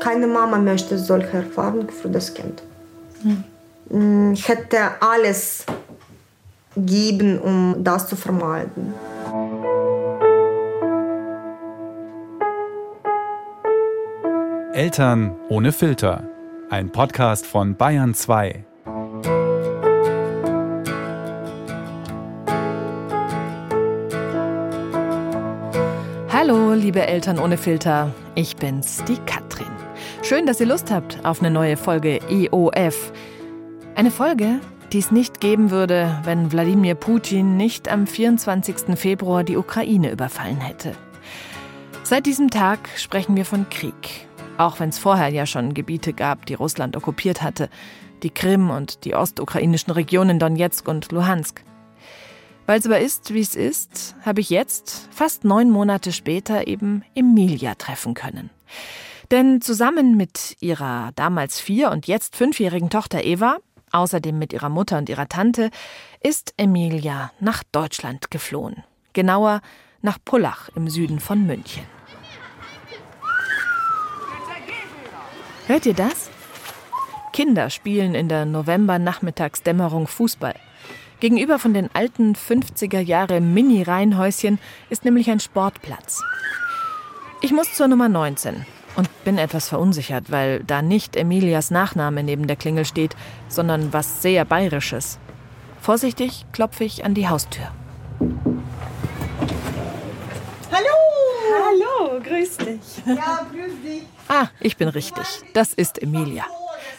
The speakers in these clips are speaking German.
Keine Mama möchte solche Erfahrungen für das Kind. Hm. Ich hätte alles geben, um das zu vermeiden. Eltern ohne Filter. Ein Podcast von Bayern 2. Hallo, liebe Eltern ohne Filter. Ich bin's, die Katrin. Schön, dass ihr Lust habt auf eine neue Folge EOF. Eine Folge, die es nicht geben würde, wenn Wladimir Putin nicht am 24. Februar die Ukraine überfallen hätte. Seit diesem Tag sprechen wir von Krieg. Auch wenn es vorher ja schon Gebiete gab, die Russland okkupiert hatte. Die Krim und die ostukrainischen Regionen Donetsk und Luhansk. Weil es aber ist, wie es ist, habe ich jetzt, fast neun Monate später, eben Emilia treffen können. Denn zusammen mit ihrer damals vier- und jetzt fünfjährigen Tochter Eva Außerdem mit ihrer Mutter und ihrer Tante ist Emilia nach Deutschland geflohen. Genauer nach Pullach im Süden von München. Hört ihr das? Kinder spielen in der November-Nachmittagsdämmerung Fußball. Gegenüber von den alten 50er Jahre Mini-Reihenhäuschen ist nämlich ein Sportplatz. Ich muss zur Nummer 19, und bin etwas verunsichert, weil da nicht Emilias Nachname neben der Klingel steht, sondern was sehr Bayerisches. Vorsichtig klopfe ich an die Haustür. Hallo! Hallo, grüß dich. Ja, grüß dich. Ah, ich bin richtig. Das ist Emilia.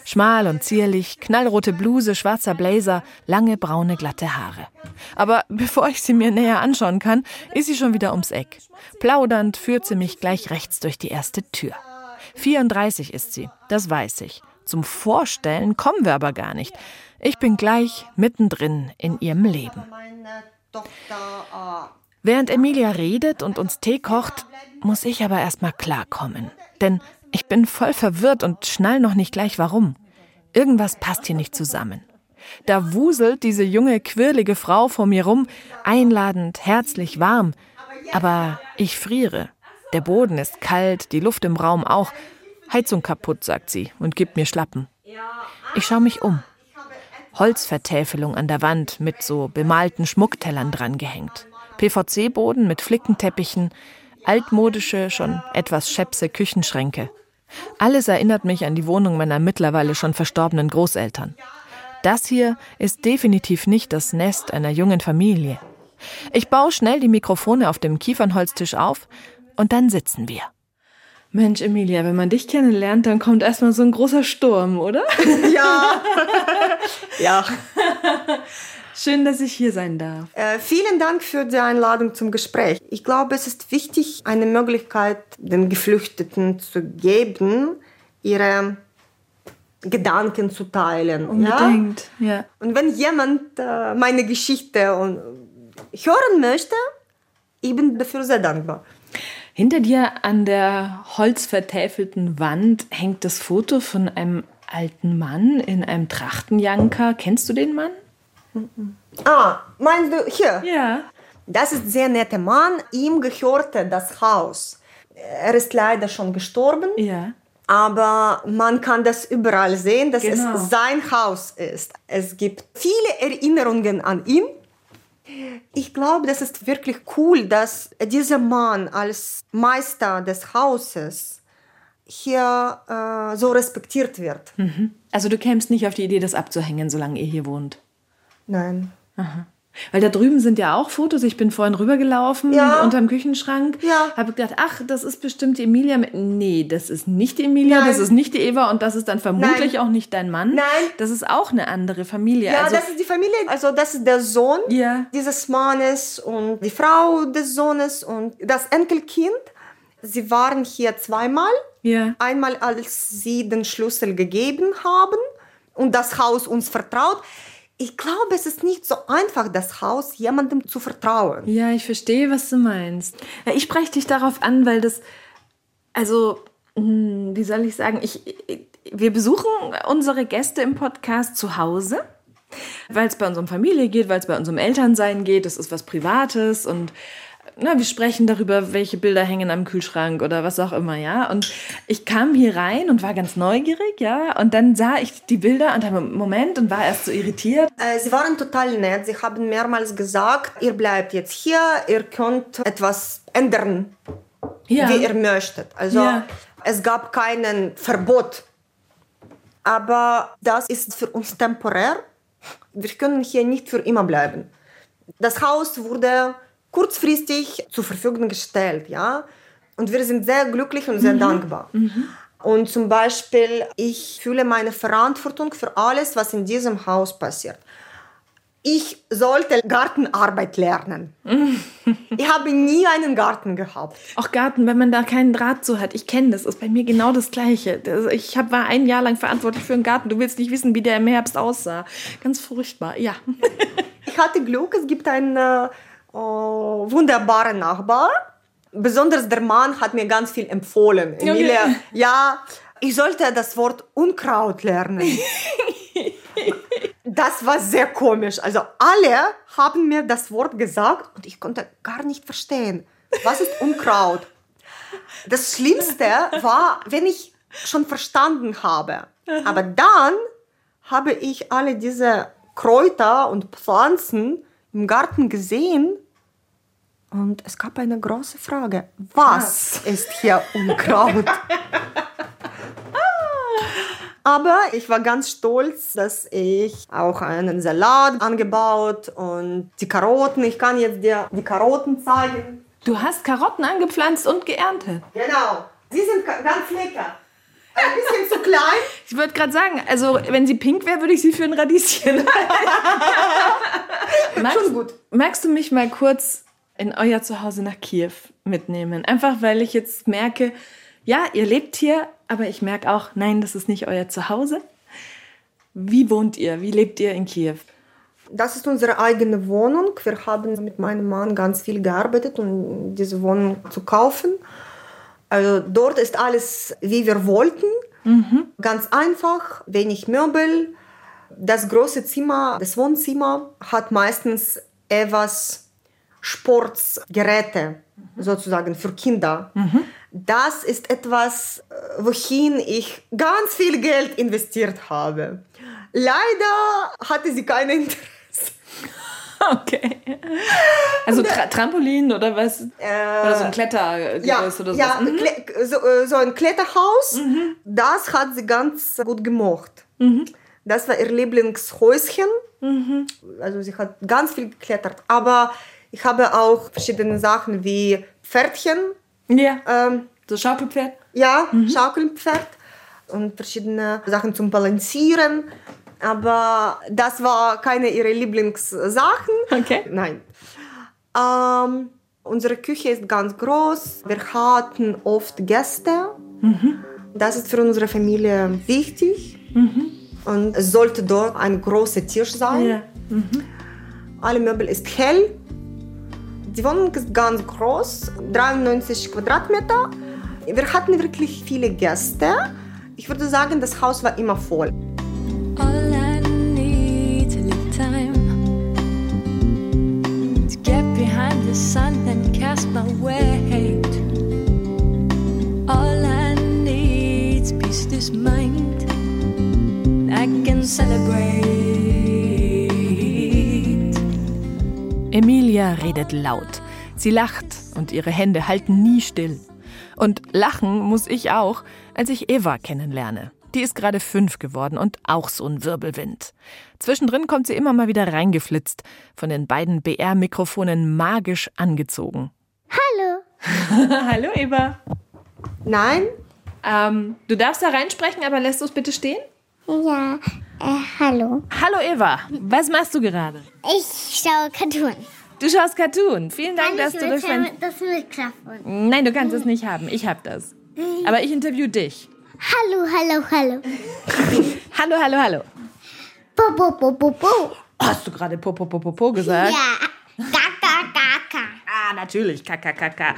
Schmal und zierlich, knallrote Bluse, schwarzer Blazer, lange braune glatte Haare. Aber bevor ich sie mir näher anschauen kann, ist sie schon wieder ums Eck. Plaudernd führt sie mich gleich rechts durch die erste Tür. 34 ist sie, das weiß ich. Zum Vorstellen kommen wir aber gar nicht. Ich bin gleich mittendrin in ihrem Leben. Während Emilia redet und uns Tee kocht, muss ich aber erstmal klarkommen. Denn ich bin voll verwirrt und schnall noch nicht gleich warum. Irgendwas passt hier nicht zusammen. Da wuselt diese junge, quirlige Frau vor mir rum, einladend, herzlich, warm. Aber ich friere. Der Boden ist kalt, die Luft im Raum auch. Heizung kaputt, sagt sie und gibt mir Schlappen. Ich schaue mich um. Holzvertäfelung an der Wand mit so bemalten Schmucktellern drangehängt. PVC-Boden mit Flickenteppichen, altmodische, schon etwas schäpse Küchenschränke. Alles erinnert mich an die Wohnung meiner mittlerweile schon verstorbenen Großeltern. Das hier ist definitiv nicht das Nest einer jungen Familie. Ich baue schnell die Mikrofone auf dem Kiefernholztisch auf und dann sitzen wir. Mensch, Emilia, wenn man dich kennenlernt, dann kommt erstmal so ein großer Sturm, oder? Ja. ja. Schön, dass ich hier sein darf. Äh, vielen Dank für die Einladung zum Gespräch. Ich glaube, es ist wichtig, eine Möglichkeit den Geflüchteten zu geben, ihre Gedanken zu teilen. Unbedingt, ja. ja. Und wenn jemand äh, meine Geschichte hören möchte, ich bin dafür sehr dankbar. Hinter dir an der holzvertäfelten Wand hängt das Foto von einem alten Mann in einem Trachtenjanker. Kennst du den Mann? Ah, meinst du hier? Ja. Das ist ein sehr netter Mann. Ihm gehörte das Haus. Er ist leider schon gestorben. Ja. Aber man kann das überall sehen, dass Genau. es sein Haus ist. Es gibt viele Erinnerungen an ihn. Ich glaube, das ist wirklich cool, dass dieser Mann als Meister des Hauses hier äh, so respektiert wird. Also du kämst nicht auf die Idee, das abzuhängen, solange ihr hier wohnt. Nein. Weil da drüben sind ja auch Fotos. Ich bin vorhin rübergelaufen Ja. unterm Küchenschrank. Ja. Habe gedacht, ach, das ist bestimmt die Emilia. Nee, das ist nicht die Emilia, Nein. das ist nicht die Eva und das ist dann vermutlich Nein. auch nicht dein Mann. Nein. Das ist auch eine andere Familie. Ja, also, das ist die Familie. Also das ist der Sohn Ja. dieses Mannes und die Frau des Sohnes und das Enkelkind. Sie waren hier zweimal. ja. Einmal, als sie den Schlüssel gegeben haben und das Haus uns vertraut. Ich glaube, es ist nicht so einfach, das Haus jemandem zu vertrauen. Ja, ich verstehe, was du meinst. Ich spreche dich darauf an, weil das, also, hm, wie soll ich sagen, ich, wir besuchen unsere Gäste im Podcast zu Hause, weil es bei uns um Familie geht, weil es bei uns um Elternsein geht. Das ist was Privates und na, wir sprechen darüber, welche Bilder hängen am Kühlschrank oder was auch immer, ja. Und ich kam hier rein und war ganz neugierig, ja. Und dann sah ich die Bilder und habe Moment und war erst so irritiert. Äh, Sie waren total nett. Sie haben mehrmals gesagt, ihr bleibt jetzt hier, ihr könnt etwas ändern, Ja. wie ihr möchtet. Also Ja. es gab keinen Verbot. Aber das ist für uns temporär. Wir können hier nicht für immer bleiben. Das Haus wurde kurzfristig zur Verfügung gestellt, ja. Und wir sind sehr glücklich und sehr dankbar. Und zum Beispiel, ich fühle meine Verantwortung für alles, was in diesem Haus passiert. Ich sollte Gartenarbeit lernen. ich habe nie einen Garten gehabt. Auch Garten, wenn man da keinen Draht zu hat. Ich kenne das, ist bei mir genau das Gleiche. Das- Ich hab, war ein Jahr lang verantwortlich für einen Garten. Du willst nicht wissen, wie der im Herbst aussah. Ganz furchtbar, ja. Ich hatte Glück, es gibt einen äh, wunderbaren Nachbar. Besonders der Mann hat mir ganz viel empfohlen. Emilia, ja, ich sollte das Wort Unkraut lernen. Das war sehr komisch. Also alle haben mir das Wort gesagt und ich konnte gar nicht verstehen. Was ist Unkraut? Das Schlimmste war, wenn ich schon verstanden habe. Aber dann habe ich alle diese Kräuter und Pflanzen im Garten gesehen und es gab eine große Frage. Was ist hier Unkraut? Aber ich war ganz stolz, dass ich auch einen Salat angebaut und die Karotten, ich kann jetzt dir die Karotten zeigen. Du hast Karotten angepflanzt und geerntet. Genau, sie sind ganz lecker. Ein bisschen zu klein, Ich wollte gerade sagen, also wenn sie pink wäre, würde ich sie für ein Radieschen. magst, Schon gut. Magst du mich mal kurz in euer Zuhause nach Kiew mitnehmen? Einfach weil ich jetzt merke, ja, ihr lebt hier, aber ich merke auch, nein, das ist nicht euer Zuhause. Wie wohnt ihr? Wie lebt ihr in Kiew? Das ist unsere eigene Wohnung. Wir haben mit meinem Mann ganz viel gearbeitet, um diese Wohnung zu kaufen. Also dort ist alles, wie wir wollten. Ganz einfach, wenig Möbel. Das große Zimmer, das Wohnzimmer, hat meistens etwas Sportgeräte, sozusagen für Kinder. Das ist etwas, äh, wohin ich ganz viel Geld investiert habe. Leider hatte sie kein Interesse. Okay. Also Tra Trampolin oder was? oder so ein Klettergerüst Ja, oder so. ja Mhm. Kle- so, äh, so ein Kletterhaus, das hat sie ganz gut gemocht. Mhm. Das war ihr Lieblingshäuschen. Also sie hat ganz viel geklettert. Aber ich habe auch verschiedene Sachen wie Pferdchen, Ja. ähm, So Schaukelpferd. ja, Mhm. Schaukelpferd und verschiedene Sachen zum Balancieren. Aber das war keine ihrer Lieblingssachen. Okay. Nein. Ähm, unsere Küche ist ganz groß. Wir hatten oft Gäste. Das ist für unsere Familie wichtig. Und es sollte dort ein großer Tisch sein. Ja. Alle Möbel ist hell. Die Wohnung ist ganz groß, 93 Quadratmeter. Wir hatten wirklich viele Gäste. Ich würde sagen, das Haus war immer voll. All I need's peace this mind. I can celebrate. Emilia redet laut. Sie lacht und ihre Hände halten nie still. Und lachen muss ich auch, als ich Eva kennenlerne. Die ist gerade fünf geworden und auch so ein Wirbelwind. Zwischendrin kommt sie immer mal wieder reingeflitzt, von den beiden BR-Mikrofonen magisch angezogen. Hallo. Hallo Eva. Nein, Ähm, du darfst da reinsprechen, aber lässt du es bitte stehen? Ja, äh, hallo. Hallo Eva, was machst du gerade? Ich schaue Cartoon. Du schaust Cartoon. Vielen Dank, dass du durch mein... das Mikrofon? Nein, du kannst es nicht haben. Ich hab das. Aber ich interview dich. Hallo, hallo, hallo. Hallo, hallo, hallo. Bo, bo, bo, bo, bo. Hast du gerade Popo, Popo, Popo gesagt? Ja, Kaka, Kaka. Ah, natürlich. Kakakaka.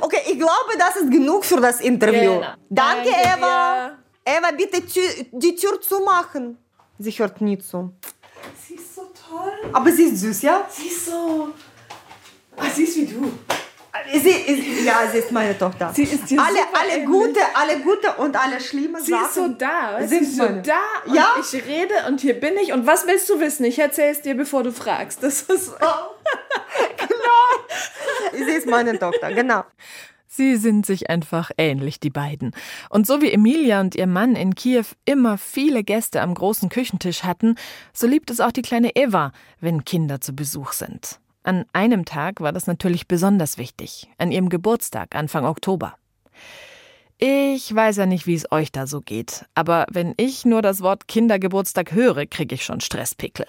okay, ich glaube, das ist genug für das Interview. Genau. Danke, Danke Eva. Eva, bitte die Tür zumachen. Sie hört nie zu. Sie ist so toll. Aber sie ist süß, ja? Sie ist so... Ah, sie ist wie du. Sie ist, ja, sie ist meine Tochter. Sie ist alle, alle gute, alle gute und alle schlimme Sie Sachen. ist so da, sie ist so meine. da und Ja. ich rede und hier bin ich. Und was willst du wissen? Ich erzähle es dir, bevor du fragst. Das ist Sie ist meine Tochter, genau. Sie sind sich einfach ähnlich, die beiden. Und so wie Emilia und ihr Mann in Kiew immer viele Gäste am großen Küchentisch hatten, so liebt es auch die kleine Eva, wenn Kinder zu Besuch sind. An einem Tag war das natürlich besonders wichtig, an ihrem Geburtstag Anfang Oktober. Ich weiß ja nicht, wie es euch da so geht, aber wenn ich nur das Wort Kindergeburtstag höre, kriege ich schon Stresspickel.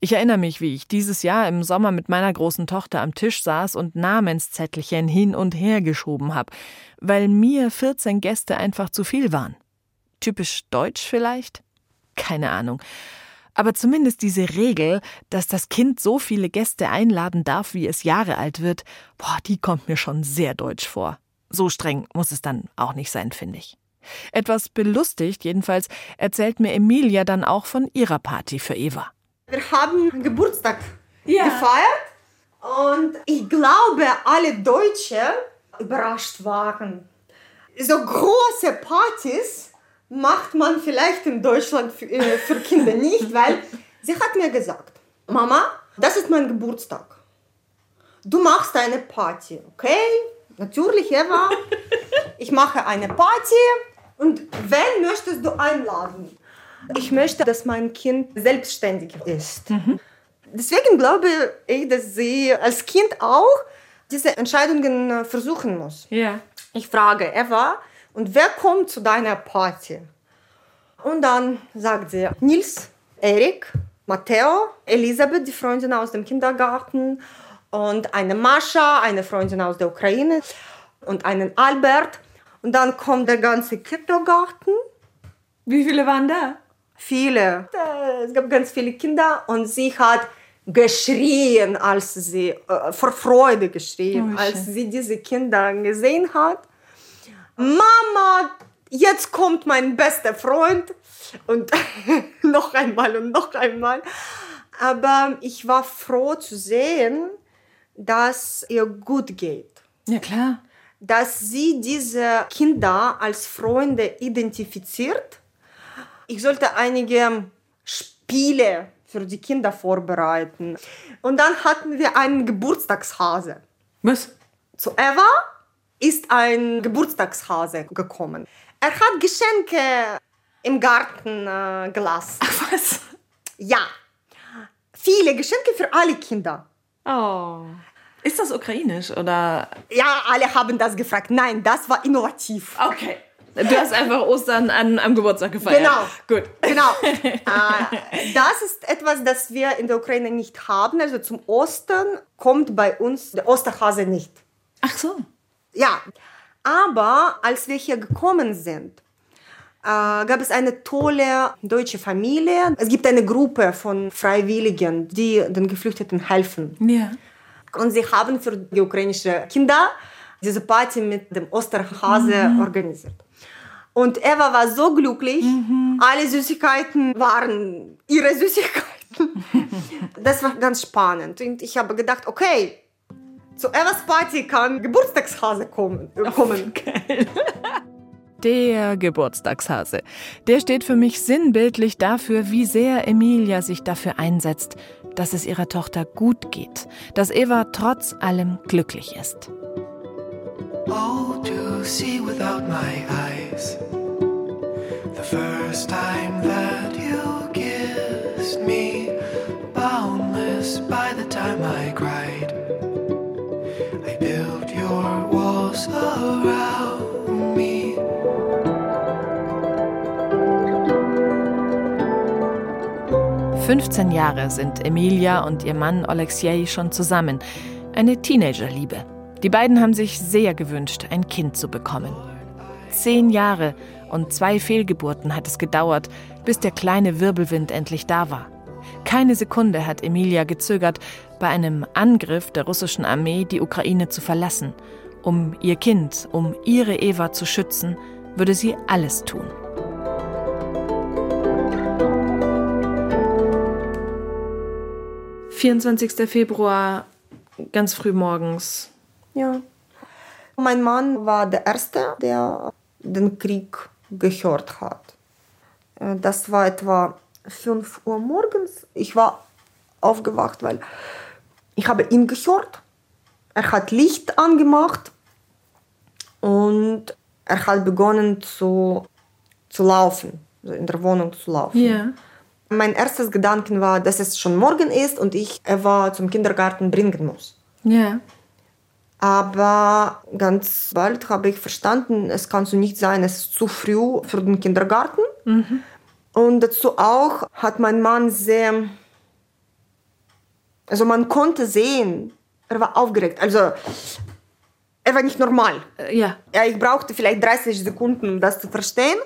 Ich erinnere mich, wie ich dieses Jahr im Sommer mit meiner großen Tochter am Tisch saß und Namenszettelchen hin und her geschoben habe, weil mir 14 Gäste einfach zu viel waren. Typisch deutsch vielleicht? Keine Ahnung. Aber zumindest diese Regel, dass das Kind so viele Gäste einladen darf, wie es Jahre alt wird, boah, die kommt mir schon sehr deutsch vor. So streng muss es dann auch nicht sein, finde ich. Etwas belustigt jedenfalls erzählt mir Emilia dann auch von ihrer Party für Eva. Wir haben Geburtstag Ja. gefeiert und ich glaube, alle Deutsche überrascht waren. So große Partys macht man vielleicht in Deutschland für, äh, für Kinder nicht, weil sie hat mir gesagt, Mama, das ist mein Geburtstag. Du machst eine Party, okay? Natürlich, Eva. Ich mache eine Party und wen möchtest du einladen? Ich möchte, dass mein Kind selbstständig ist. Deswegen glaube ich, dass sie als Kind auch diese Entscheidungen äh, versuchen muss. Ja. Ich frage Eva, und wer kommt zu deiner Party? Und dann sagt sie Nils, Erik, Matteo, Elisabeth, die Freundin aus dem Kindergarten, und eine Mascha, eine Freundin aus der Ukraine, und einen Albert. Und dann kommt der ganze Kindergarten Wie viele waren da? viele. Es gab ganz viele Kinder und sie hat geschrien, als sie äh, vor Freude geschrien, Oh, als sie diese Kinder gesehen hat. Mama, jetzt kommt mein bester Freund und noch einmal und noch einmal. Aber ich war froh zu sehen, dass ihr gut geht Ja, klar. dass sie diese Kinder als Freunde identifiziert. Ich sollte einige Spiele für die Kinder vorbereiten. Und dann hatten wir einen Geburtstagshase. Was? Zu Eva ist ein Geburtstagshase gekommen. Er hat Geschenke im Garten äh, gelassen. Was? Ja, viele Geschenke für alle Kinder. Oh. Ist das ukrainisch oder? Ja, alle haben das gefragt. Nein, das war innovativ. Okay. Du hast einfach Ostern an, am Geburtstag gefeiert. Genau. Gut. Genau. äh, das ist etwas, das wir in der Ukraine nicht haben. Also zum Ostern kommt bei uns der Osterhase nicht. Ach so. Ja, aber als wir hier gekommen sind, äh, gab es eine tolle deutsche Familie. Es gibt eine Gruppe von Freiwilligen, die den Geflüchteten helfen. Ja. Und sie haben für die ukrainischen Kinder diese Party mit dem Osterhase organisiert. Und Eva war so glücklich. Alle Süßigkeiten waren ihre Süßigkeiten. das war ganz spannend. Und ich habe gedacht, okay, zu Evas Party kann Geburtstagshase kommen. Äh, kommen. Der Geburtstagshase. Der steht für mich sinnbildlich dafür, wie sehr Emilia sich dafür einsetzt, dass es ihrer Tochter gut geht, dass Eva trotz allem glücklich ist. Oh, to see without my eyes. The first time that you kissed me, boundless by 15 Jahre sind Emilia und ihr Mann Oleksiej schon zusammen. Eine Teenagerliebe. Die beiden haben sich sehr gewünscht, ein Kind zu bekommen. Zehn Jahre und zwei Fehlgeburten hat es gedauert, bis der kleine Wirbelwind endlich da war. Keine Sekunde hat Emilia gezögert, bei einem Angriff der russischen Armee die Ukraine zu verlassen. Um ihr Kind, um ihre Eva zu schützen, würde sie alles tun. »24. Februar, ganz früh morgens. Ja. Mein Mann war der Erste, der den Krieg gehört hat. Äh, Das war etwa 5 Uhr morgens. Ich war aufgewacht, weil ich habe ihn gehört. Er hat Licht angemacht und er hat begonnen zu, zu laufen, in der Wohnung zu laufen. Ja. Mein erstes Gedanken war, dass es schon morgen ist und ich Eva zum Kindergarten bringen muss. Ja. Aber ganz bald habe ich verstanden, es kann so nicht sein, es ist zu früh für den Kindergarten. Und dazu auch hat mein Mann sehr, also man konnte sehen, er war aufgeregt. Also er war nicht normal. Ja. Ja, ich brauchte vielleicht 30 Sekunden, um das zu verstehen.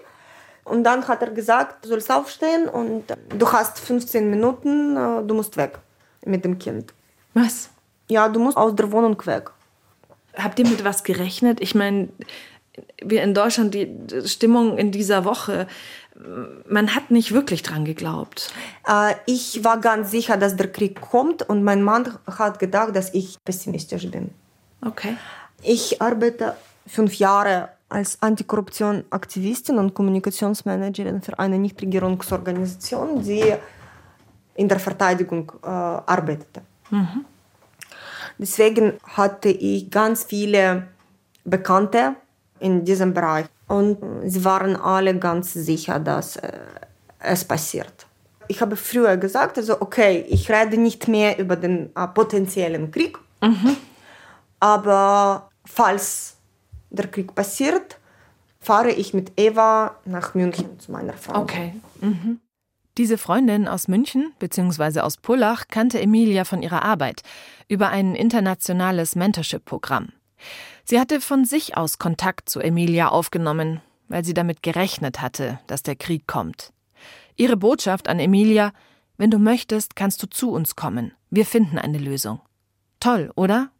Und dann hat er gesagt, du sollst aufstehen und du hast 15 Minuten, du musst weg mit dem Kind. Was? Ja, du musst aus der Wohnung weg. Habt ihr mit was gerechnet? Ich meine, wir in Deutschland, die Stimmung in dieser Woche, man hat nicht wirklich dran geglaubt. Ich war ganz sicher, dass der Krieg kommt und mein Mann hat gedacht, dass ich pessimistisch bin. Okay. Ich arbeite fünf Jahre als Antikorruption-Aktivistin und Kommunikationsmanagerin für eine Nichtregierungsorganisation, die in der Verteidigung äh, arbeitete. Deswegen hatte ich ganz viele Bekannte in diesem Bereich und sie waren alle ganz sicher, dass äh, es passiert. Ich habe früher gesagt, also okay, ich rede nicht mehr über den äh, potenziellen Krieg, aber falls der Krieg passiert, fahre ich mit Eva nach München zu meiner Frau. Okay. Mhm. Diese Freundin aus München bzw. aus Pullach kannte Emilia von ihrer Arbeit über ein internationales Mentorship-Programm. Sie hatte von sich aus Kontakt zu Emilia aufgenommen, weil sie damit gerechnet hatte, dass der Krieg kommt. Ihre Botschaft an Emilia: Wenn du möchtest, kannst du zu uns kommen. Wir finden eine Lösung. Toll, oder?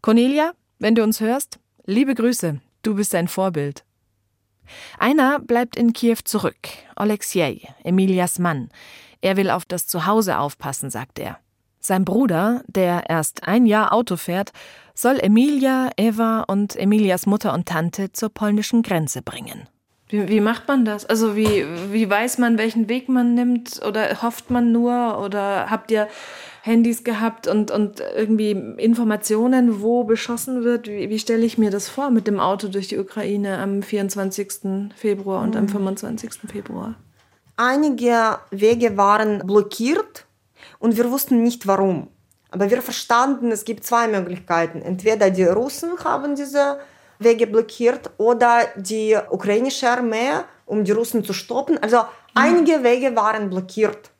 Cornelia, wenn du uns hörst, liebe Grüße. Du bist ein Vorbild. Einer bleibt in Kiew zurück, Oleksiej, Emilias Mann. Er will auf das Zuhause aufpassen, sagt er. Sein Bruder, der erst ein Jahr Auto fährt, soll Emilia, Eva und Emilias Mutter und Tante zur polnischen Grenze bringen. Wie, wie macht man das? Also wie, wie weiß man, welchen Weg man nimmt? Oder hofft man nur? Oder habt ihr Handys gehabt und, und irgendwie Informationen, wo beschossen wird? Wie, wie stelle ich mir das vor mit dem Auto durch die Ukraine am 24. Februar und am 25. Februar? Einige Wege waren blockiert und wir wussten nicht warum. Aber wir verstanden, es gibt zwei Möglichkeiten. Entweder die Russen haben diese Wege blockiert oder die ukrainische Armee, um die Russen zu stoppen. Also einige Wege waren blockiert.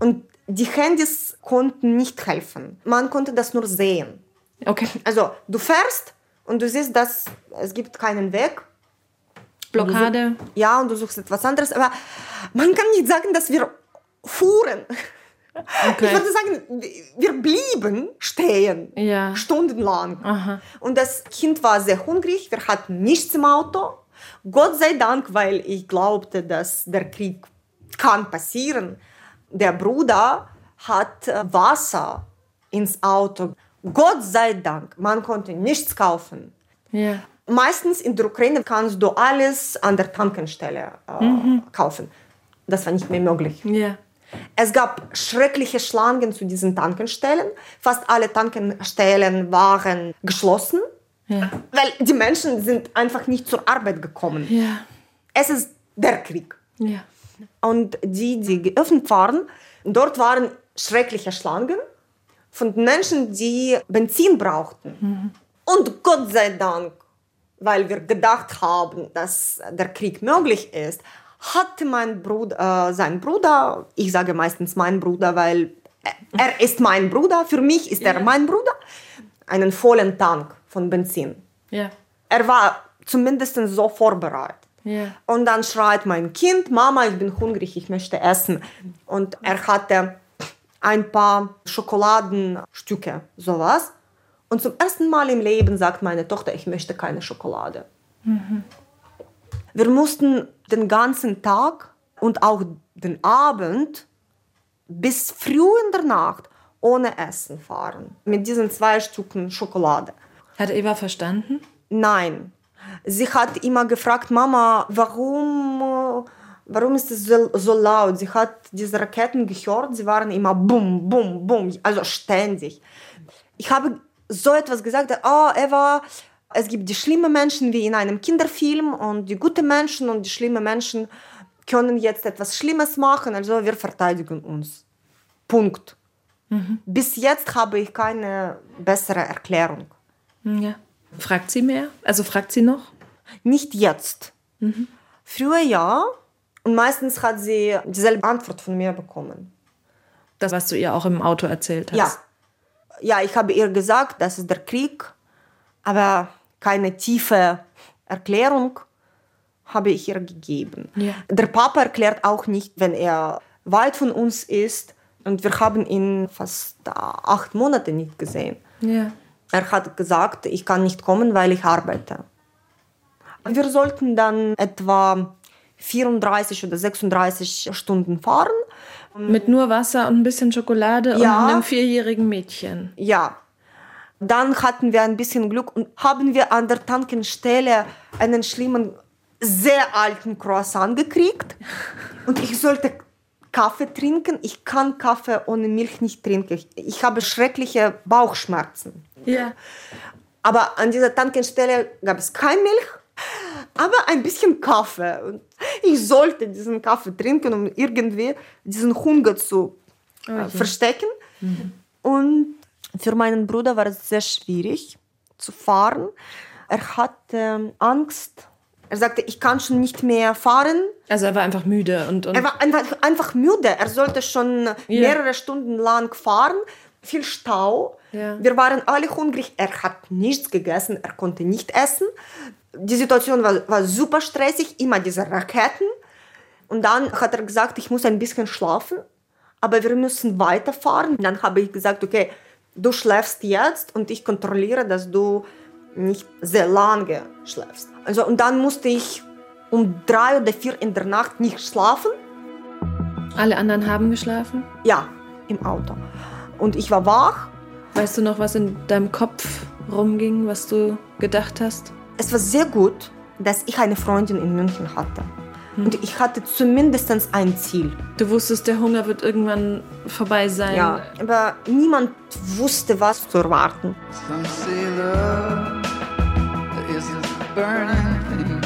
Und die Handys konnten nicht helfen. Man konnte das nur sehen. Okay. Also du fährst und du siehst, dass es gibt keinen Weg. Blockade. Ja, und du suchst etwas anderes. Aber man kann nicht sagen, dass wir fuhren. Ich würde sagen, wir blieben stehen, Ja. stundenlang. Aha. Und das Kind war sehr hungrig, wir hatten nichts im Auto. Gott sei Dank, weil ich glaubte, dass der Krieg kann passieren. Der Bruder hat äh, Wasser ins Auto. Gott sei Dank, man konnte nichts kaufen. Ja. Meistens in der Ukraine kannst du alles an der Tankenstelle äh, kaufen. Das war nicht mehr möglich. Ja. Es gab schreckliche Schlangen zu diesen Tankenstellen. Fast alle Tankenstellen waren geschlossen, Ja. weil die Menschen sind einfach nicht zur Arbeit gekommen. Ja. Es ist der Krieg. Ja. Und die, die geöffnet waren, dort waren schreckliche Schlangen von Menschen, die Benzin brauchten. Und Gott sei Dank, weil wir gedacht haben, dass der Krieg möglich ist, hatte mein Bruder, äh, sein Bruder, ich sage meistens mein Bruder, weil er, ist mein Bruder, für mich ist er mein Bruder, einen vollen Tank von Benzin. Ja. Er war zumindest so vorbereitet. Ja. Und dann schreit mein Kind, Mama, ich bin hungrig, ich möchte essen. Und er hatte ein paar Schokoladenstücke, sowas. Und zum ersten Mal im Leben sagt meine Tochter, ich möchte keine Schokolade. Wir mussten den ganzen Tag und auch den Abend bis früh in der Nacht ohne Essen fahren. Mit diesen zwei Stücken Schokolade. Hat Eva verstanden? Nein. Sie hat immer gefragt, Mama, warum, warum ist es so, so laut? Sie hat diese Raketen gehört, sie waren immer bum, bum, bum, also ständig. Ich habe so etwas gesagt, oh, Eva, es gibt die schlimmen Menschen wie in einem Kinderfilm und die guten Menschen und die schlimmen Menschen können jetzt etwas Schlimmes machen, also wir verteidigen uns. Punkt. Bis jetzt habe ich keine bessere Erklärung. Ja. Fragt sie mehr? Also fragt sie noch? Nicht jetzt. Früher ja. Und meistens hat sie dieselbe Antwort von mir bekommen. Das, was du ihr auch im Auto erzählt hast. Ja. Ja, ich habe ihr gesagt, das ist der Krieg, aber keine tiefe Erklärung habe ich ihr gegeben. Ja. Der Papa erklärt auch nicht, wenn er weit von uns ist und wir haben ihn fast acht Monate nicht gesehen. Ja. Er hat gesagt, ich kann nicht kommen, weil ich arbeite. Wir sollten dann etwa 34 oder 36 Stunden fahren. Mit nur Wasser und ein bisschen Schokolade Ja. und einem vierjährigen Mädchen. Ja. Dann hatten wir ein bisschen Glück und haben wir an der Tankstelle einen schlimmen, sehr alten Croissant gekriegt. Und ich sollte Kaffee trinken. Ich kann Kaffee ohne Milch nicht trinken. Ich, habe schreckliche Bauchschmerzen. Ja. Aber an dieser Tankstelle gab es keine Milch, aber ein bisschen Kaffee. Und ich sollte diesen Kaffee trinken, um irgendwie diesen Hunger zu äh, verstecken. Und für meinen Bruder war es sehr schwierig zu fahren. Er hatte Angst. Er sagte, ich kann schon nicht mehr fahren. Also er war einfach müde und, und Er war einfach, einfach müde. Er sollte schon mehrere Stunden lang fahren. Viel Stau. Ja. Wir waren alle hungrig. Er hat nichts gegessen. Er konnte nicht essen. Die Situation war, war super stressig. Immer diese Raketen. Und dann hat er gesagt, ich muss ein bisschen schlafen. Aber wir müssen weiterfahren. Dann habe ich gesagt, okay, du schläfst jetzt und ich kontrolliere, dass du nicht sehr lange schläfst. Also, und dann musste ich um drei oder vier in der Nacht nicht schlafen. alle anderen haben geschlafen. Ja, im Auto. Und ich war wach. Weißt du noch, was in deinem Kopf rumging, was du gedacht hast? Es war sehr gut, dass ich eine Freundin in München hatte. Und ich hatte zumindest ein Ziel. Du wusstest, der Hunger wird irgendwann vorbei sein. Ja, aber niemand wusste, was zu erwarten. Some say love is a burning thing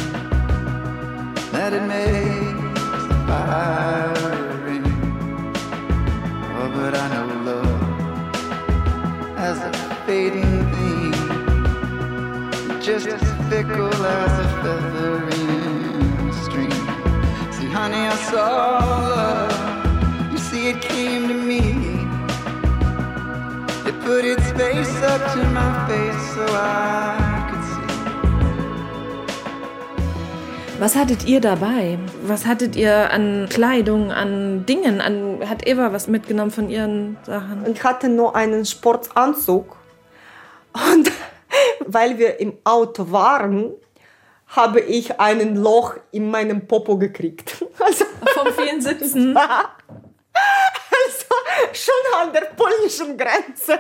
that it makes the fire ring. Oh, but I know love as a fading thing, just as fickle as a feather in honey, I saw love. You see, it came to me. It put its face up to my face so I could see. Was hattet ihr dabei? Was hattet ihr an Kleidung, an Dingen? An, hat Eva was mitgenommen von ihren Sachen? Ich hatte nur einen Sportanzug. Und weil wir im Auto waren, habe ich ein Loch in meinem Popo gekriegt. Also, Vom vielen Sitzen. also schon an der polnischen Grenze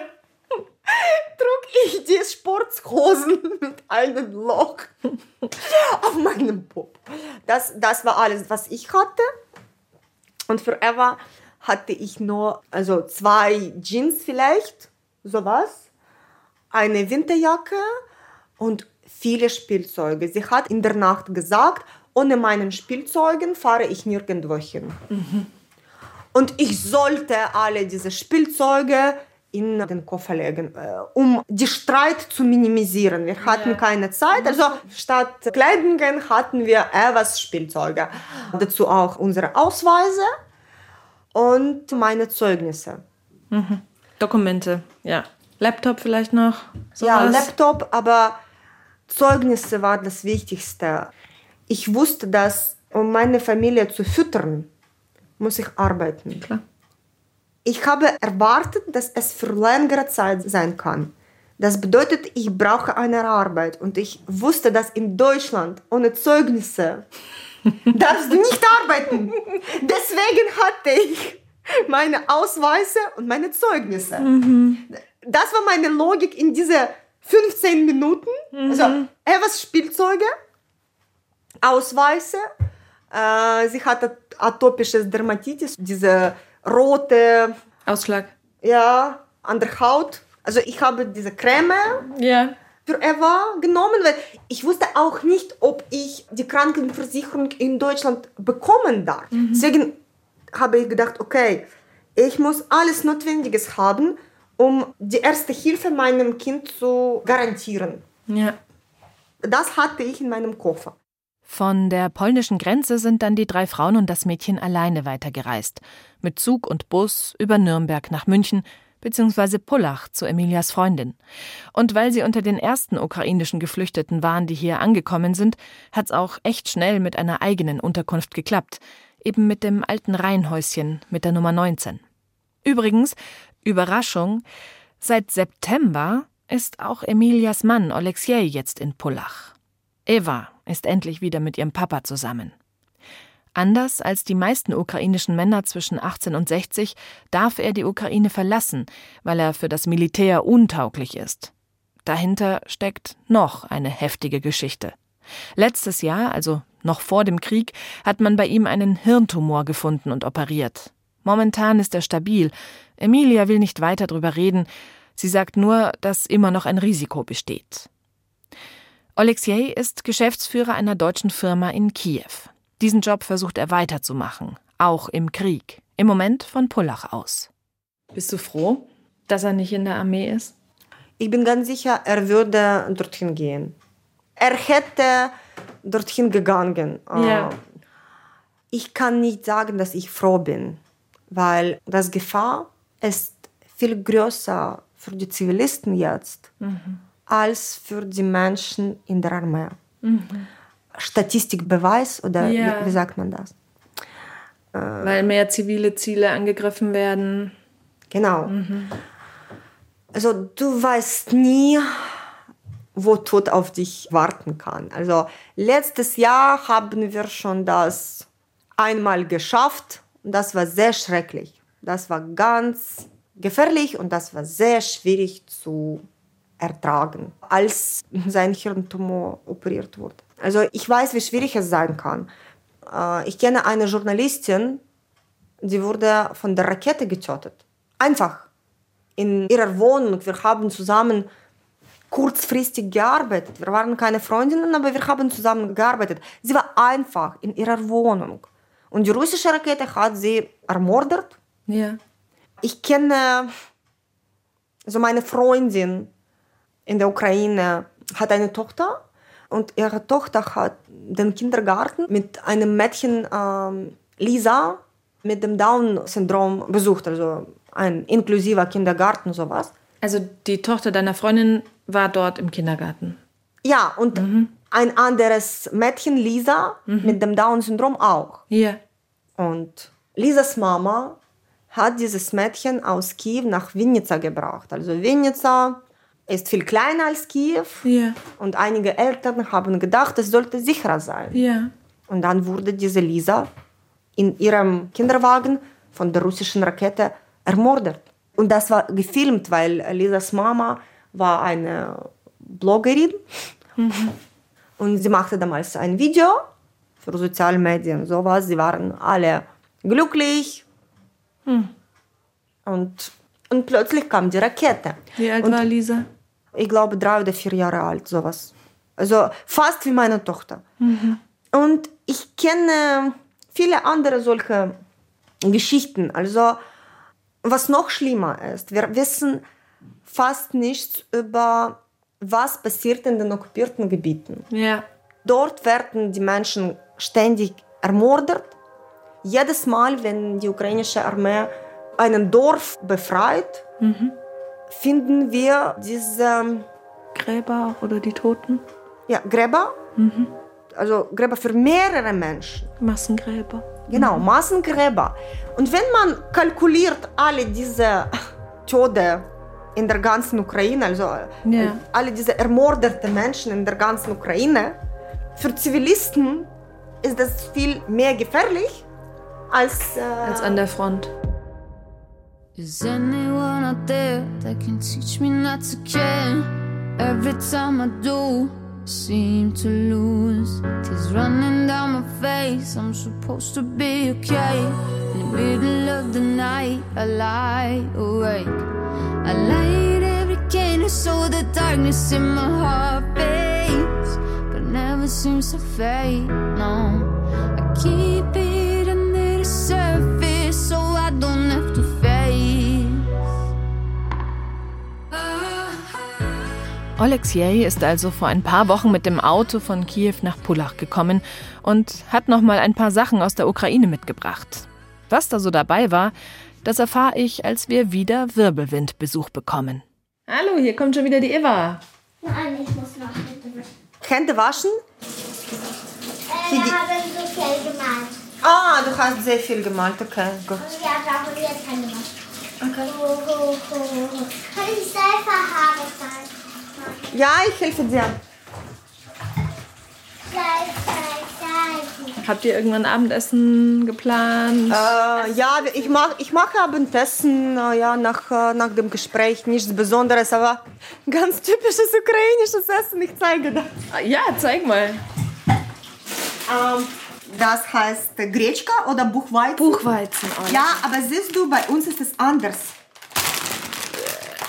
trug ich die Sporthosen mit einem Loch auf meinem Popo. Das, das war alles, was ich hatte. Und für Eva hatte ich nur also zwei Jeans vielleicht, sowas, eine Winterjacke und viele Spielzeuge. Sie hat in der Nacht gesagt, ohne meinen Spielzeugen fahre ich nirgendwo hin. Und ich sollte alle diese Spielzeuge in den Koffer legen, äh, um die Streit zu minimisieren. Wir hatten keine Zeit, also statt Kleidungen hatten wir Evas Spielzeuge. Dazu auch unsere Ausweise und meine Zeugnisse. Dokumente, ja. Laptop vielleicht noch? Ja, Sowas? Laptop, aber Zeugnisse war das Wichtigste. Ich wusste, dass um meine Familie zu füttern, muss ich arbeiten. Klar. Ich habe erwartet, dass es für längere Zeit sein kann. Das bedeutet, ich brauche eine Arbeit. Und ich wusste, dass in Deutschland ohne Zeugnisse darfst du nicht arbeiten. Deswegen hatte ich meine Ausweise und meine Zeugnisse. Das war meine Logik in dieser 15 Minuten. Also Evas Spielzeuge, Ausweise. Äh, sie hatte atopisches Dermatitis, diese rote, Ausschlag. ja, an der Haut. Also ich habe diese Creme Ja. für Eva genommen, weil ich wusste auch nicht, ob ich die Krankenversicherung in Deutschland bekommen darf. Deswegen habe ich gedacht, okay, ich muss alles Notwendiges haben, um die erste Hilfe meinem Kind zu garantieren. Ja. Das hatte ich in meinem Koffer. Von der polnischen Grenze sind dann die drei Frauen und das Mädchen alleine weitergereist. Mit Zug und Bus über Nürnberg nach München bzw. Pullach zu Emilias Freundin. Und weil sie unter den ersten ukrainischen Geflüchteten waren, die hier angekommen sind, hat's auch echt schnell mit einer eigenen Unterkunft geklappt. Eben mit dem alten Reihenhäuschen mit der Nummer 19. Übrigens, Überraschung, seit September ist auch Emilias Mann Oleksiej jetzt in Pullach. Eva ist endlich wieder mit ihrem Papa zusammen. Anders als die meisten ukrainischen Männer zwischen 18 und 60 darf er die Ukraine verlassen, weil er für das Militär untauglich ist. Dahinter steckt noch eine heftige Geschichte. Letztes Jahr, also noch vor dem Krieg, hat man bei ihm einen Hirntumor gefunden und operiert. Momentan ist er stabil. Emilia will nicht weiter drüber reden. Sie sagt nur, dass immer noch ein Risiko besteht. Oleksiej ist Geschäftsführer einer deutschen Firma in Kiew. Diesen Job versucht er weiterzumachen, auch im Krieg. Im Moment von Pullach aus. Bist du froh, dass er nicht in der Armee ist? Ich bin ganz sicher, er würde dorthin gehen. Er hätte dorthin gegangen. Ja. Äh, Ich kann nicht sagen, dass ich froh bin, weil das Gefahr ist viel größer für die Zivilisten jetzt als für die Menschen in der Armee. Statistikbeweis oder Ja. wie, wie sagt man das? Weil mehr zivile Ziele angegriffen werden. Genau. Also du weißt nie, wo Tod auf dich warten kann. Also letztes Jahr haben wir schon das einmal geschafft und das war sehr schrecklich. Das war ganz gefährlich und das war sehr schwierig zu ertragen, als sein Hirntumor operiert wurde. Also ich weiß, wie schwierig es sein kann. Äh, Ich kenne eine Journalistin, die wurde von der Rakete getötet. Einfach in ihrer Wohnung. Wir haben zusammen kurzfristig gearbeitet. Wir waren keine Freundinnen, aber wir haben zusammen gearbeitet. Sie war einfach in ihrer Wohnung. Und die russische Rakete hat sie ermordet. Ja. Ich kenne, also meine Freundin in der Ukraine hat eine Tochter und ihre Tochter hat den Kindergarten mit einem Mädchen, ähm, Lisa, mit dem Down-Syndrom besucht, also ein inklusiver Kindergarten, sowas. Also die Tochter deiner Freundin war dort im Kindergarten. Ja, und ein anderes Mädchen, Lisa, mit dem Down-Syndrom auch. Ja. Und Lisas Mama hat dieses Mädchen aus Kiew nach Vinica gebracht. Also Vinica ist viel kleiner als Kiew. Ja. Und einige Eltern haben gedacht, es sollte sicherer sein. Ja. Und dann wurde diese Lisa in ihrem Kinderwagen von der russischen Rakete ermordet. Und das war gefilmt, weil Lisas Mama war eine Bloggerin. Und sie machte damals ein Video für soziale Medien, sowas. Sie waren alle glücklich. Und, und plötzlich kam die Rakete. Wie alt Und war Lisa? ich glaube, drei oder vier Jahre alt, sowas. Also fast wie meine Tochter. Und ich kenne viele andere solche Geschichten. Also, was noch schlimmer ist, wir wissen fast nichts über, was passiert in den okkupierten Gebieten. Ja. Dort werden die Menschen ständig ermordet. Jedes Mal, wenn die ukrainische Armee einen Dorf befreit, finden wir diese Gräber oder die Toten? ja, Gräber. Also Gräber für mehrere Menschen. Massengräber. Genau, Massengräber. Und wenn man kalkuliert alle diese Tode in der ganzen Ukraine, also Ja. alle diese ermordeten Menschen in der ganzen Ukraine, für Zivilisten ist das viel mehr gefährlich als, äh, Als an der Front. Is anyone out there that can teach me not to care? Every time I do, I seem to lose. Tears running down my face. I'm supposed to be okay. In the middle of the night, I lie awake. I light every candle so the darkness in my heart fades, but never seems to fade. No, I keep it Oleksiej ist also vor ein paar Wochen mit dem Auto von Kiew nach Pullach gekommen und hat noch mal ein paar Sachen aus der Ukraine mitgebracht. Was da so dabei war, das erfahre ich, als wir wieder Wirbelwindbesuch bekommen. Hallo, hier kommt schon wieder die Eva. Nein, ich muss noch bitte was. Hände waschen? Äh, wir haben so viel gemalt. Ah, du hast sehr viel gemalt. Okay, gut. Und wir brauchen jetzt Hände waschen. Okay. Ho, ho, ho, ho. Kann ich selber Haare sein? Ja, ich helfe dir. Habt ihr irgendwann Abendessen geplant? Äh, ja, ich mache ich mach Abendessen äh, ja, nach, äh, nach dem Gespräch. Nichts Besonderes, aber ganz typisches ukrainisches Essen. Ich zeige das. Ja, zeig mal. Ähm, das heißt Gretschka oder Buchweizen. Buchweizen. Oh, Ja, aber siehst du, bei uns ist es anders.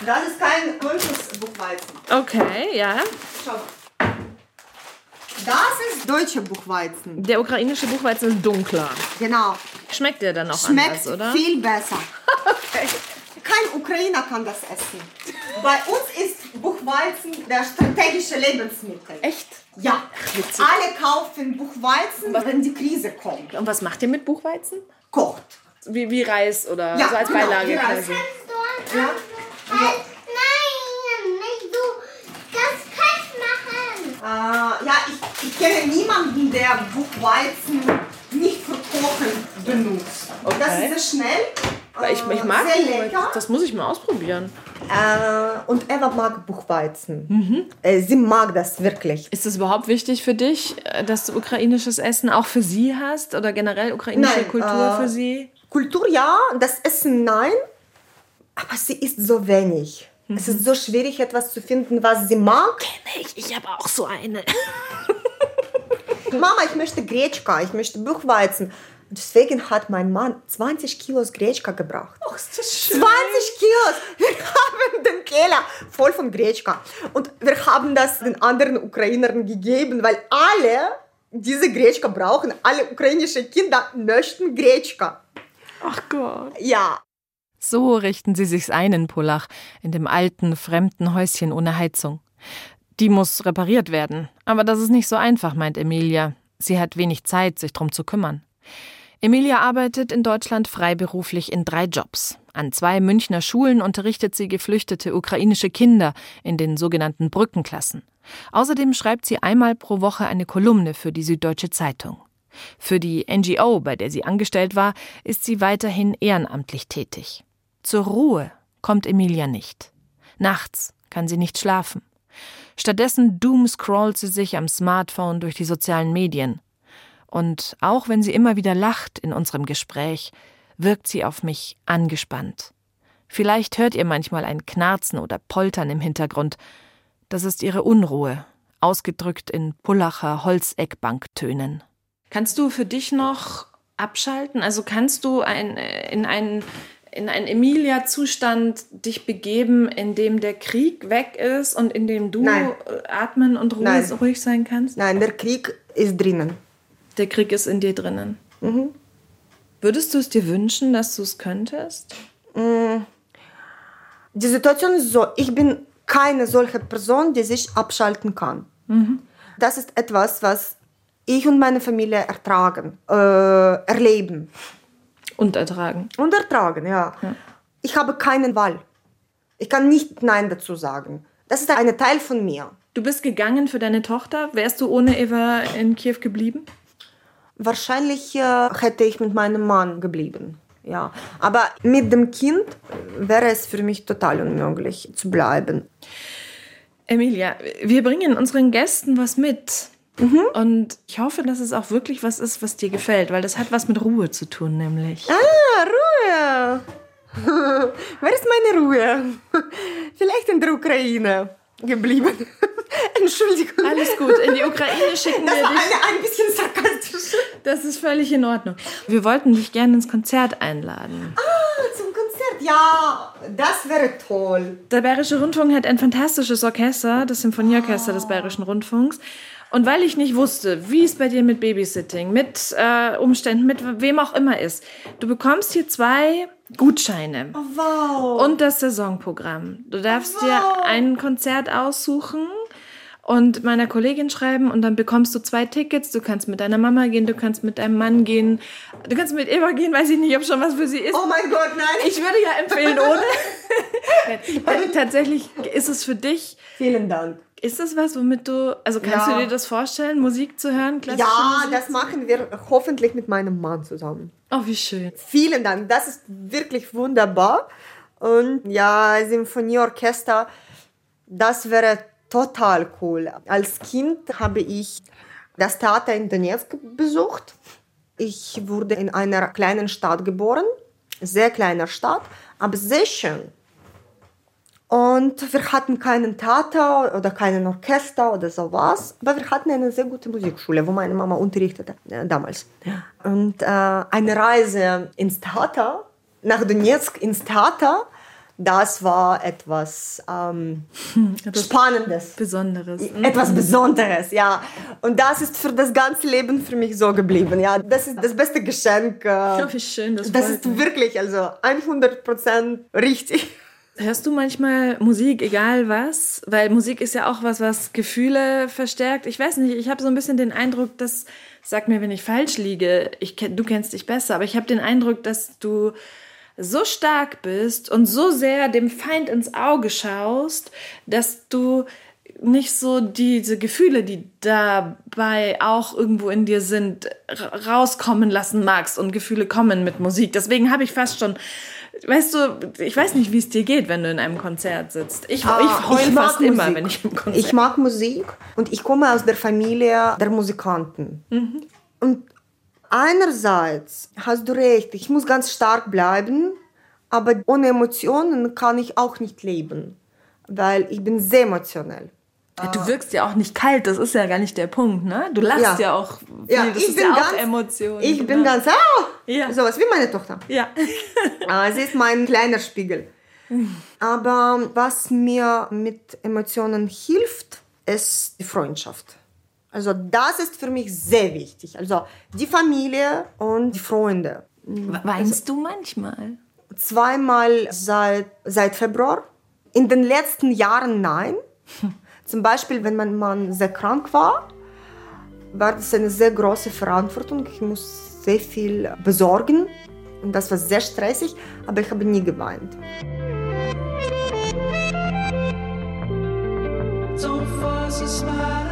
Das ist kein deutsches Buchweizen. Okay, ja. Schau. Das ist deutsche Buchweizen. Der ukrainische Buchweizen ist dunkler. Genau. Schmeckt der dann auch Schmeckt anders, oder? viel besser. Kein Ukrainer kann das essen. Bei uns ist Buchweizen der strategische Lebensmittel. Echt? Ja. witzig. Alle kaufen Buchweizen, wenn die Krise kommt. Und was macht ihr mit Buchweizen? Kocht. Wie, wie Reis oder Ja, so als genau, Beilage wie Reis. ja. Halt, Nein, nicht du. Das kannst machen. Äh, ja, ich, ich kenne niemanden, der Buchweizen nicht für Kochen benutzt. Das Okay. ist sehr schnell. Weil Ich, ich mag sehr lecker. Das muss ich mal ausprobieren. Äh, und Eva mag Buchweizen. Äh, sie mag das wirklich. Ist es überhaupt wichtig für dich, äh, dass du ukrainisches Essen auch für sie hast oder generell ukrainische Nein, Kultur äh, für sie? Kultur ja, das Essen nein, aber sie isst so wenig. Es ist so schwierig, etwas zu finden, was sie mag. Ich, ich habe auch so eine. Mama, ich möchte Gretschka, ich möchte Buchweizen. Deswegen hat mein Mann 20 Kilos Gretschka gebracht. Oh, ist das schön. 20 Kilos! Wir haben den Keller voll von Gretschka. Und wir haben das den anderen Ukrainern gegeben, weil alle diese Gretschka brauchen. Alle ukrainischen Kinder möchten Gretschka. Ach Gott. Ja, So richten sie sich's ein in Pullach, in dem alten, fremden Häuschen ohne Heizung. Die muss repariert werden. Aber das ist nicht so einfach, meint Emilia. Sie hat wenig Zeit, sich drum zu kümmern. Emilia arbeitet in Deutschland freiberuflich in drei Jobs. An zwei Münchner Schulen unterrichtet sie geflüchtete ukrainische Kinder in den sogenannten Brückenklassen. Außerdem schreibt sie einmal pro Woche eine Kolumne für die Süddeutsche Zeitung. Für die NGO, bei der sie angestellt war, ist sie weiterhin ehrenamtlich tätig. Zur Ruhe kommt Emilia nicht. Nachts kann sie nicht schlafen. Stattdessen doomscrollt sie sich am Smartphone durch die sozialen Medien. Und auch wenn sie immer wieder lacht in unserem Gespräch, wirkt sie auf mich angespannt. Vielleicht hört ihr manchmal ein Knarzen oder Poltern im Hintergrund. Das ist ihre Unruhe, ausgedrückt in Pullacher Holzeckbanktönen. Kannst du für dich noch abschalten? Also kannst du ein, in einen in einen Emilia-Zustand dich begeben, in dem der Krieg weg ist und in dem du Nein. atmen und ruhig, ruhig sein kannst? nein, der Krieg ist drinnen. Der Krieg ist in dir drinnen. Würdest du es dir wünschen, dass du es könntest? Die Situation ist so, ich bin keine solche Person, die sich abschalten kann. Das ist etwas, was ich und meine Familie ertragen, äh, erleben Und ertragen. und ertragen, ja. Ich habe keine Wahl. Ich kann nicht Nein dazu sagen. Das ist ein Teil von mir. Du bist gegangen für deine Tochter. Wärst du ohne Eva in Kiew geblieben? Wahrscheinlich äh, hätte ich mit meinem Mann geblieben. Ja, aber mit dem Kind wäre es für mich total unmöglich zu bleiben. Emilia, wir bringen unseren Gästen was mit. Und ich hoffe, dass es auch wirklich was ist, was dir gefällt, weil das hat was mit Ruhe zu tun, nämlich. Ah, Ruhe! Wer ist meine Ruhe? Vielleicht in der Ukraine. geblieben. Entschuldigung. Alles gut. In die Ukraine schicken Das wir dich. eine, ein bisschen sarkastisch. Das ist völlig in Ordnung. Wir wollten dich gerne ins Konzert einladen. Zum Konzert, ja, das wäre toll. Der Bayerische Rundfunk hat ein fantastisches Orchester, das Symphonieorchester des Bayerischen Rundfunks. Und weil ich nicht wusste, wie es bei dir mit Babysitting, mit äh, Umständen, mit wem auch immer ist, du bekommst hier zwei Gutscheine Wow. und das Saisonprogramm. Du darfst Wow. dir ein Konzert aussuchen und meiner Kollegin schreiben und dann bekommst du zwei Tickets. Du kannst mit deiner Mama gehen, du kannst mit deinem Mann gehen, du kannst mit Eva gehen, weiß ich nicht, ob schon was für sie ist. oh mein Gott, nein. Ich würde ja empfehlen, ohne. Nein, Tatsächlich ist es für dich, Vielen Dank. Ist das was, womit du, also kannst Ja. du dir das vorstellen, Musik zu hören? Ja, Musik? das machen wir hoffentlich mit meinem Mann zusammen. Oh, wie schön. Vielen Dank, das ist wirklich wunderbar. Und ja, Symphonieorchester, das wäre total cool. Als Kind habe ich das Theater in Donetsk besucht. Ich wurde in einer kleinen Stadt geboren, sehr kleiner Stadt, aber sehr schön. Und wir hatten keinen Theater oder keinen Orchester oder sowas, aber wir hatten eine sehr gute Musikschule, wo meine Mama unterrichtete äh, damals. Und äh, eine Reise ins Theater, nach Donetsk ins Theater, das war etwas ähm, Spannendes. Besonderes. Etwas Besonderes, ja. Und das ist für das ganze Leben für mich so geblieben. Ja, das ist das beste Geschenk. Äh, Oh, wie schön, das, das ist wirklich, also 100% richtig. Hörst du manchmal Musik, egal was? Weil Musik ist ja auch was, was Gefühle verstärkt. Ich weiß nicht, ich habe so ein bisschen den Eindruck, dass, sag mir, wenn ich falsch liege, ich, du kennst dich besser, aber ich habe den Eindruck, dass du so stark bist und so sehr dem Feind ins Auge schaust, dass du nicht so diese Gefühle, die dabei auch irgendwo in dir sind, ra- rauskommen lassen magst und Gefühle kommen mit Musik. Deswegen habe ich fast schon, weißt du, ich weiß nicht, wie es dir geht, wenn du in einem Konzert sitzt. Ich, Ah, ich heul mag fast immer, Musik. wenn ich im Konzert Ich mag Musik und ich komme aus der Familie der Musikanten. Und einerseits hast du recht, ich muss ganz stark bleiben, aber ohne Emotionen kann ich auch nicht leben, weil ich bin sehr emotionell. Du wirkst ja auch nicht kalt, das ist ja gar nicht der Punkt, ne? Du lachst ja, Ja. auch viel, Ja, das ich ist bin ja auch ganz- Emotion. Ich bin ganz, ah, Ja. sowas wie meine Tochter. Ja. Ah, Sie ist mein kleiner Spiegel. Aber was mir mit Emotionen hilft, ist die Freundschaft. Also das ist für mich sehr wichtig. Also die Familie und die Freunde. Weinst du manchmal? Zweimal seit, seit Februar. In den letzten Jahren nein. Zum Beispiel, wenn mein Mann sehr krank war, war das eine sehr große Verantwortung. Ich muss sehr viel besorgen und das war sehr stressig, aber ich habe nie geweint. Don't force a smile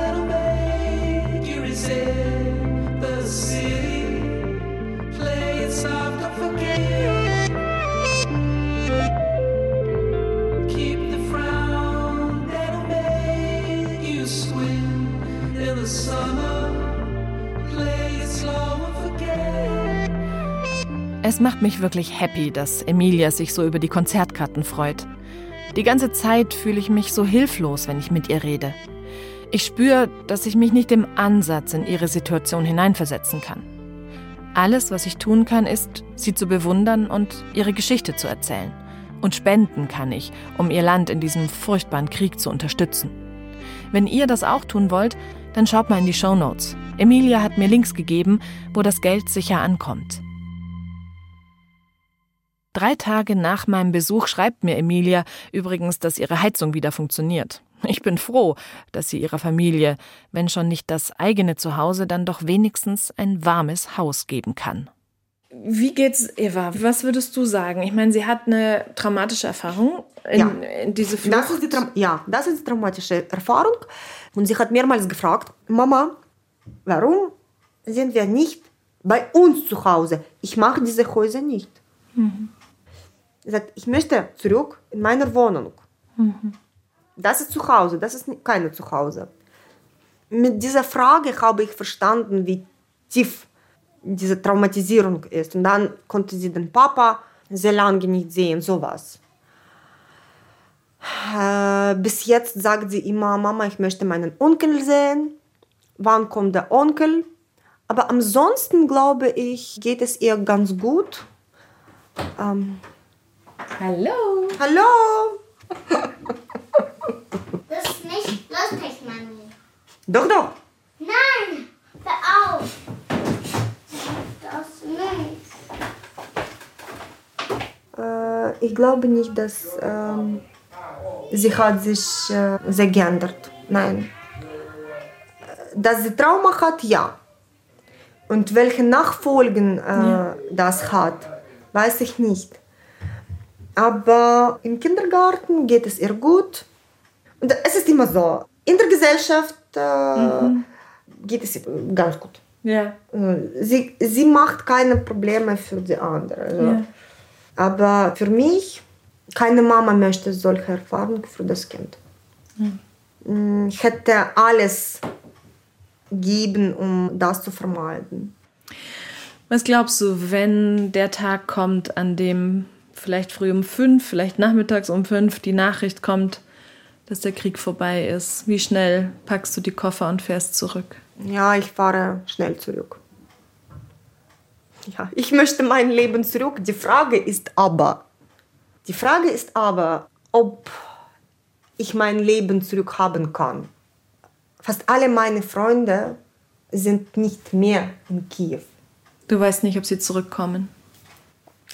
Es macht mich wirklich happy, dass Emilia sich so über die Konzertkarten freut. Die ganze Zeit fühle ich mich so hilflos, wenn ich mit ihr rede. Ich spüre, dass ich mich nicht im Ansatz in ihre Situation hineinversetzen kann. Alles, was ich tun kann, ist, sie zu bewundern und ihre Geschichte zu erzählen. Und spenden kann ich, um ihr Land in diesem furchtbaren Krieg zu unterstützen. Wenn ihr das auch tun wollt, dann schaut mal in die Show Notes. Emilia hat mir Links gegeben, wo das Geld sicher ankommt. Drei Tage nach meinem Besuch schreibt mir Emilia übrigens, dass ihre Heizung wieder funktioniert. Ich bin froh, dass sie ihrer Familie, wenn schon nicht das eigene Zuhause, dann doch wenigstens ein warmes Haus geben kann. Wie geht's Eva? Was würdest du sagen? Ich meine, sie hat eine traumatische Erfahrung in, Ja. in diese Flucht. Das ist die Traum ja, das ist die traumatische Erfahrung. Und sie hat mehrmals gefragt, Mama, warum sind wir nicht bei uns zu Hause? Ich mache diese Häuser nicht. Sie sagt, ich möchte zurück in meine Wohnung. Das ist zu Hause, das ist keine Zuhause. Mit dieser Frage habe ich verstanden, wie tief diese Traumatisierung ist. Und dann konnte sie den Papa sehr lange nicht sehen, sowas. Äh, bis jetzt sagt sie immer, Mama, ich möchte meinen Onkel sehen. Wann kommt der Onkel? Aber ansonsten glaube ich, geht es ihr ganz gut. Ähm, Hallo. hallo! Das ist nicht lustig, Mami. Doch, doch. Nein, hör auf. Das nicht. Äh, ich glaube nicht, dass ähm, sie hat sich äh, sehr geändert. Nein. Dass sie Trauma hat, ja. Und welche Nachfolgen äh, das hat, weiß ich nicht. Aber im Kindergarten geht es ihr gut. Und es ist immer so. In der Gesellschaft äh, geht es ihr ganz gut. Ja. Äh, Sie, sie macht keine Probleme für die anderen. Also. Aber für mich, keine Mama möchte solche Erfahrungen für das Kind. Mm, Ich hätte alles geben, um das zu vermeiden. Was glaubst du, wenn der Tag kommt, an dem vielleicht früh um fünf, vielleicht nachmittags um fünf die Nachricht kommt, dass der Krieg vorbei ist? Wie schnell packst du die Koffer und fährst zurück? Ja, ich fahre schnell zurück. Ja, ich möchte mein Leben zurück. Die Frage ist aber, die Frage ist aber, ob ich mein Leben zurück haben kann. Fast alle meine Freunde sind nicht mehr in Kiew. Du weißt nicht, ob sie zurückkommen.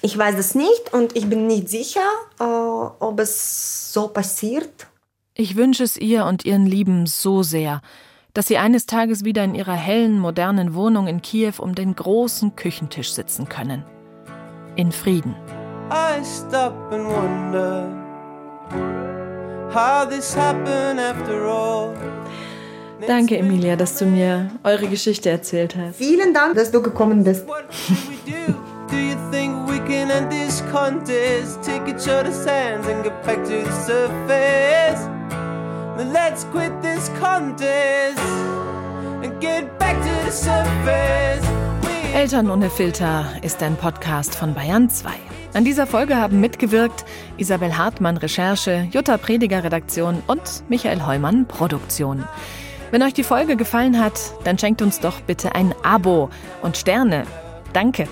Ich weiß es nicht und ich bin nicht sicher, äh, ob es so passiert. Ich wünsche es ihr und ihren Lieben so sehr, dass sie eines Tages wieder in ihrer hellen, modernen Wohnung in Kiew um den großen Küchentisch sitzen können. In Frieden. I stop and wonder how this happened after all. Danke, Emilia, dass du mir eure Geschichte erzählt hast. Vielen Dank, dass du gekommen bist. Can end this contest? Take each other's hands and get back to the surface. Then let's quit this contest and get back to the surface. Eltern ohne Filter ist ein Podcast von Bayern 2. An dieser Folge haben mitgewirkt Isabel Hartmann Recherche, Jutta Prediger Redaktion und Michael Heumann Produktion. Wenn euch die Folge gefallen hat, dann schenkt uns doch bitte ein Abo und Sterne. Danke.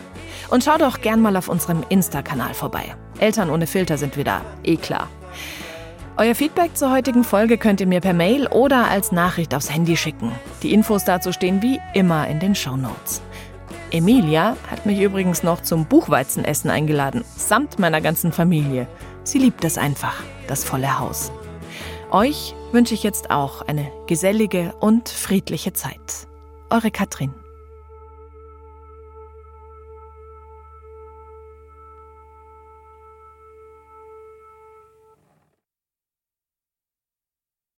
Und schaut doch gern mal auf unserem Insta-Kanal vorbei. Eltern ohne Filter sind wir da, eh klar. Euer Feedback zur heutigen Folge könnt ihr mir per Mail oder als Nachricht aufs Handy schicken. Die Infos dazu stehen wie immer in den Shownotes. Emilia hat mich übrigens noch zum Buchweizenessen eingeladen, samt meiner ganzen Familie. Sie liebt es einfach, das volle Haus. Euch wünsche ich jetzt auch eine gesellige und friedliche Zeit. Eure Katrin.